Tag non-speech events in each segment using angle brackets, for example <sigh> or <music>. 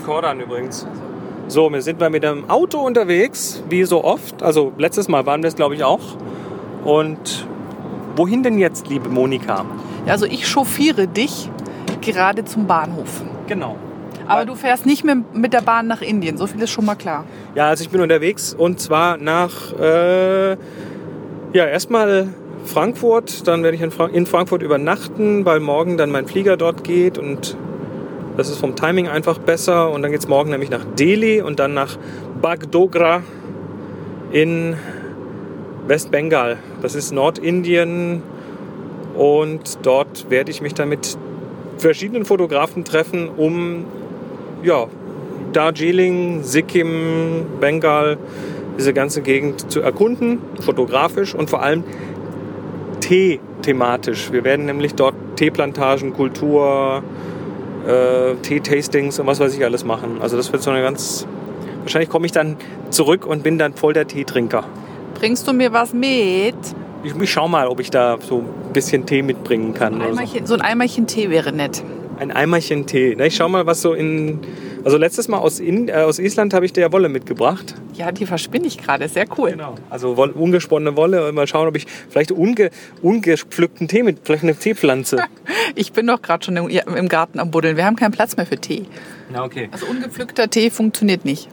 Rekorder an übrigens. So, wir sind mal mit dem Auto unterwegs, wie so oft. Also letztes Mal waren wir es, glaube ich, auch. Und wohin denn jetzt, liebe Monika? Ja, also ich chauffiere dich gerade zum Bahnhof. Genau. Aber du fährst nicht mit, mit der Bahn nach Indien, so viel ist schon mal klar. Ja, also ich bin unterwegs und zwar nach, äh, ja, erstmal Frankfurt. Dann werde ich in Frankfurt übernachten, weil morgen dann mein Flieger dort geht und das ist vom Timing einfach besser. Und dann geht es morgen nämlich nach Delhi und dann nach Bagdogra in Westbengal. Das ist Nordindien. Und dort werde ich mich dann mit verschiedenen Fotografen treffen, um ja, Darjeeling, Sikkim, Bengal, diese ganze Gegend zu erkunden, fotografisch und vor allem Tee-thematisch. Wir werden nämlich dort Teeplantagen, Kultur, äh, Tee-Tastings und was weiß ich alles machen. Also das wird so eine ganz... Wahrscheinlich komme ich dann zurück und bin dann voll der Teetrinker. Bringst du mir was mit? Ich, ich schau mal, ob ich da so ein bisschen Tee mitbringen kann. Ein so. So ein Eimerchen Tee wäre nett. Ein Eimerchen Tee. Na, ich schau mal, was so in... Also letztes Mal aus, in, äh, aus Island habe ich dir ja Wolle mitgebracht. Ja, die verspinne ich gerade. Sehr cool. Genau. Also Woll, ungesponnene Wolle. Mal schauen, ob ich vielleicht unge, ungepflückten Tee mit, vielleicht eine Teepflanze. <laughs> Ich bin doch gerade schon im, im Garten am Buddeln. Wir haben keinen Platz mehr für Tee. Na okay. Also ungepflückter Tee funktioniert nicht.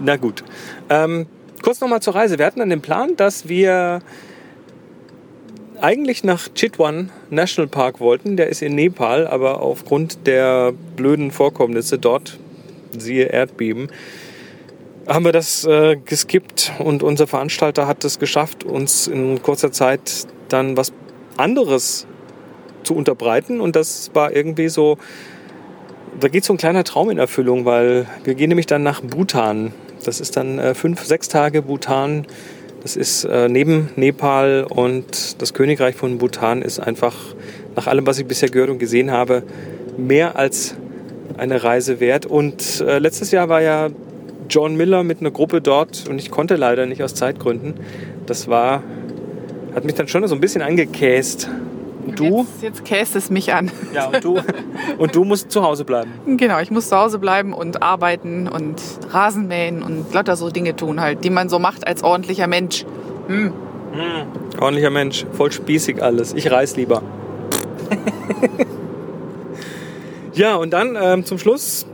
Na gut. Ähm, kurz nochmal zur Reise. Wir hatten dann den Plan, dass wir eigentlich nach Chitwan National Park wollten. Der ist in Nepal, aber aufgrund der blöden Vorkommnisse dort, siehe Erdbeben, haben wir das äh, geskippt und unser Veranstalter hat es geschafft, uns in kurzer Zeit dann was anderes zu unterbreiten und das war irgendwie so, da geht so ein kleiner Traum in Erfüllung, weil wir gehen nämlich dann nach Bhutan. Das ist dann äh, fünf, sechs Tage Bhutan. Das ist äh, neben Nepal und das Königreich von Bhutan ist einfach, nach allem, was ich bisher gehört und gesehen habe, mehr als eine Reise wert. Und äh, letztes Jahr war ja John Miller mit einer Gruppe dort und ich konnte leider nicht aus Zeitgründen. Das war, hat mich dann schon so ein bisschen angekäst. Und du? Jetzt, jetzt käst es mich an. Ja, und du, und du musst zu Hause bleiben. <laughs> Genau, ich muss zu Hause bleiben und arbeiten und Rasen mähen und lauter so Dinge tun halt, die man so macht als ordentlicher Mensch. Hm. Ordentlicher Mensch, voll spießig alles. Ich reiß lieber. <laughs> ja, und dann ähm, zum Schluss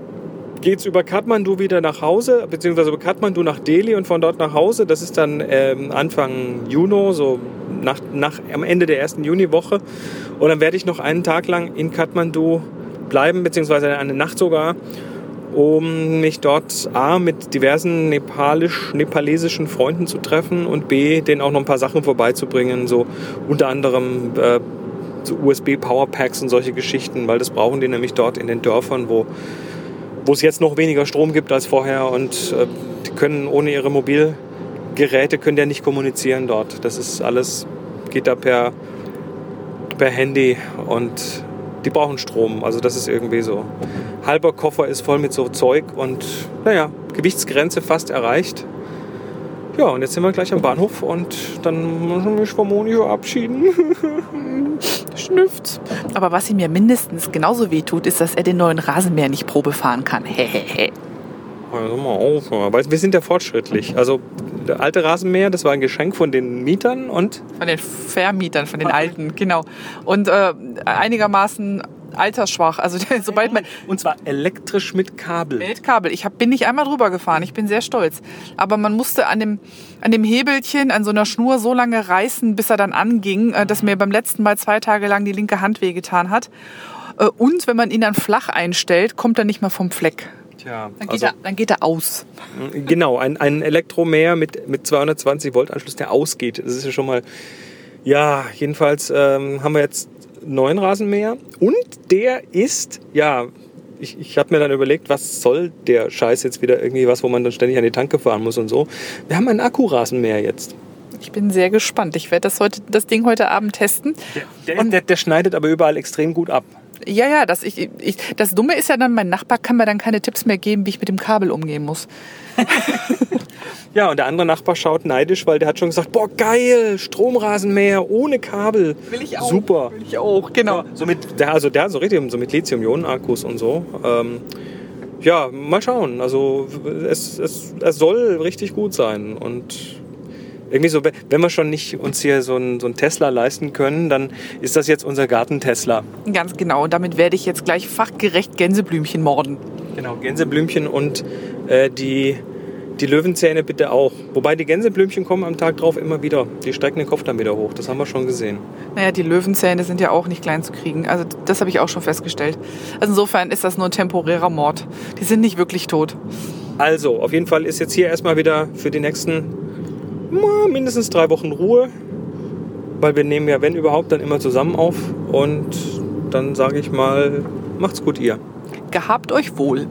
geht's über Kathmandu wieder nach Hause, beziehungsweise über Kathmandu nach Delhi und von dort nach Hause. Das ist dann ähm, Anfang Juni, so nach, nach, am Ende der ersten Juniwoche. Und dann werde ich noch einen Tag lang in Kathmandu bleiben, beziehungsweise eine Nacht sogar, um mich dort A mit diversen nepalisch, nepalesischen Freunden zu treffen und B, denen auch noch ein paar Sachen vorbeizubringen, so unter anderem äh, so USB-Powerpacks und solche Geschichten, weil das brauchen die nämlich dort in den Dörfern, wo, wo es jetzt noch weniger Strom gibt als vorher und äh, die können ohne ihre Mobilgeräte können ja nicht kommunizieren dort. Das ist alles, geht da per, per Handy und die brauchen Strom. Also das ist irgendwie so. Halber Koffer ist voll mit so Zeug und naja, Gewichtsgrenze fast erreicht. Ja, und jetzt sind wir gleich am Bahnhof und dann muss ich mich von Moni verabschieden. <laughs> Schnüfft. Aber was ihm mir mindestens genauso weh tut, ist, dass er den neuen Rasenmäher nicht Probe fahren kann. Hehehe. Also mal auf, aber wir sind ja fortschrittlich. Also der alte Rasenmäher, das war ein Geschenk von den Mietern und Von den Vermietern, von den Alten, genau. Und äh, einigermaßen altersschwach. Also <laughs> sobald man und zwar elektrisch mit Kabel. mit Kabel. Ich hab, bin nicht einmal drüber gefahren. Ich bin sehr stolz. Aber man musste an dem, an dem Hebelchen, an so einer Schnur so lange reißen, bis er dann anging, äh, dass mir beim letzten Mal zwei Tage lang die linke Hand wehgetan hat. Äh, Und wenn man ihn dann flach einstellt, kommt er nicht mehr vom Fleck. Tja, Dann geht, also, er, dann geht er aus. genau, ein, ein Elektromäher mit, mit 220 Volt Anschluss, der ausgeht. Das ist ja schon mal, ja, jedenfalls ähm, haben wir jetzt neuen Rasenmäher und der ist, ja, ich, ich habe mir dann überlegt, was soll der Scheiß jetzt wieder irgendwie was, wo man dann ständig an die Tanke fahren muss und so. Wir haben einen Akkurasenmäher jetzt. Ich bin sehr gespannt. Ich werde das, heute, das Ding heute Abend testen. Der, der, der, der schneidet aber überall extrem gut ab. Ja, ja, das, ich, ich, das Dumme ist ja dann, mein Nachbar kann mir dann keine Tipps mehr geben, wie ich mit dem Kabel umgehen muss. <laughs> Ja, und der andere Nachbar schaut neidisch, weil der hat schon gesagt, boah, geil, Stromrasenmäher ohne Kabel. Will ich auch. Super. Will ich auch, genau. So mit, der, also der hat so richtig so mit Lithium-Ionen-Akkus und so. Ähm, ja, mal schauen. Also es, es, es soll richtig gut sein. Und irgendwie so, wenn wir schon nicht uns hier so einen, so einen Tesla leisten können, dann ist das jetzt unser Garten-Tesla. Ganz genau. Und damit werde ich jetzt gleich fachgerecht Gänseblümchen morden. Genau, Gänseblümchen und äh, die, die Löwenzähne bitte auch. Wobei die Gänseblümchen kommen am Tag drauf immer wieder. Die strecken den Kopf dann wieder hoch. Das haben wir schon gesehen. Naja, die Löwenzähne sind ja auch nicht klein zu kriegen. Also das habe ich auch schon festgestellt. Also insofern ist das nur ein temporärer Mord. Die sind nicht wirklich tot. Also, auf jeden Fall ist jetzt hier erstmal wieder für die nächsten mindestens drei Wochen Ruhe, weil wir nehmen ja, wenn überhaupt, dann immer zusammen auf. Und dann sage ich mal, macht's gut ihr. Gehabt euch wohl.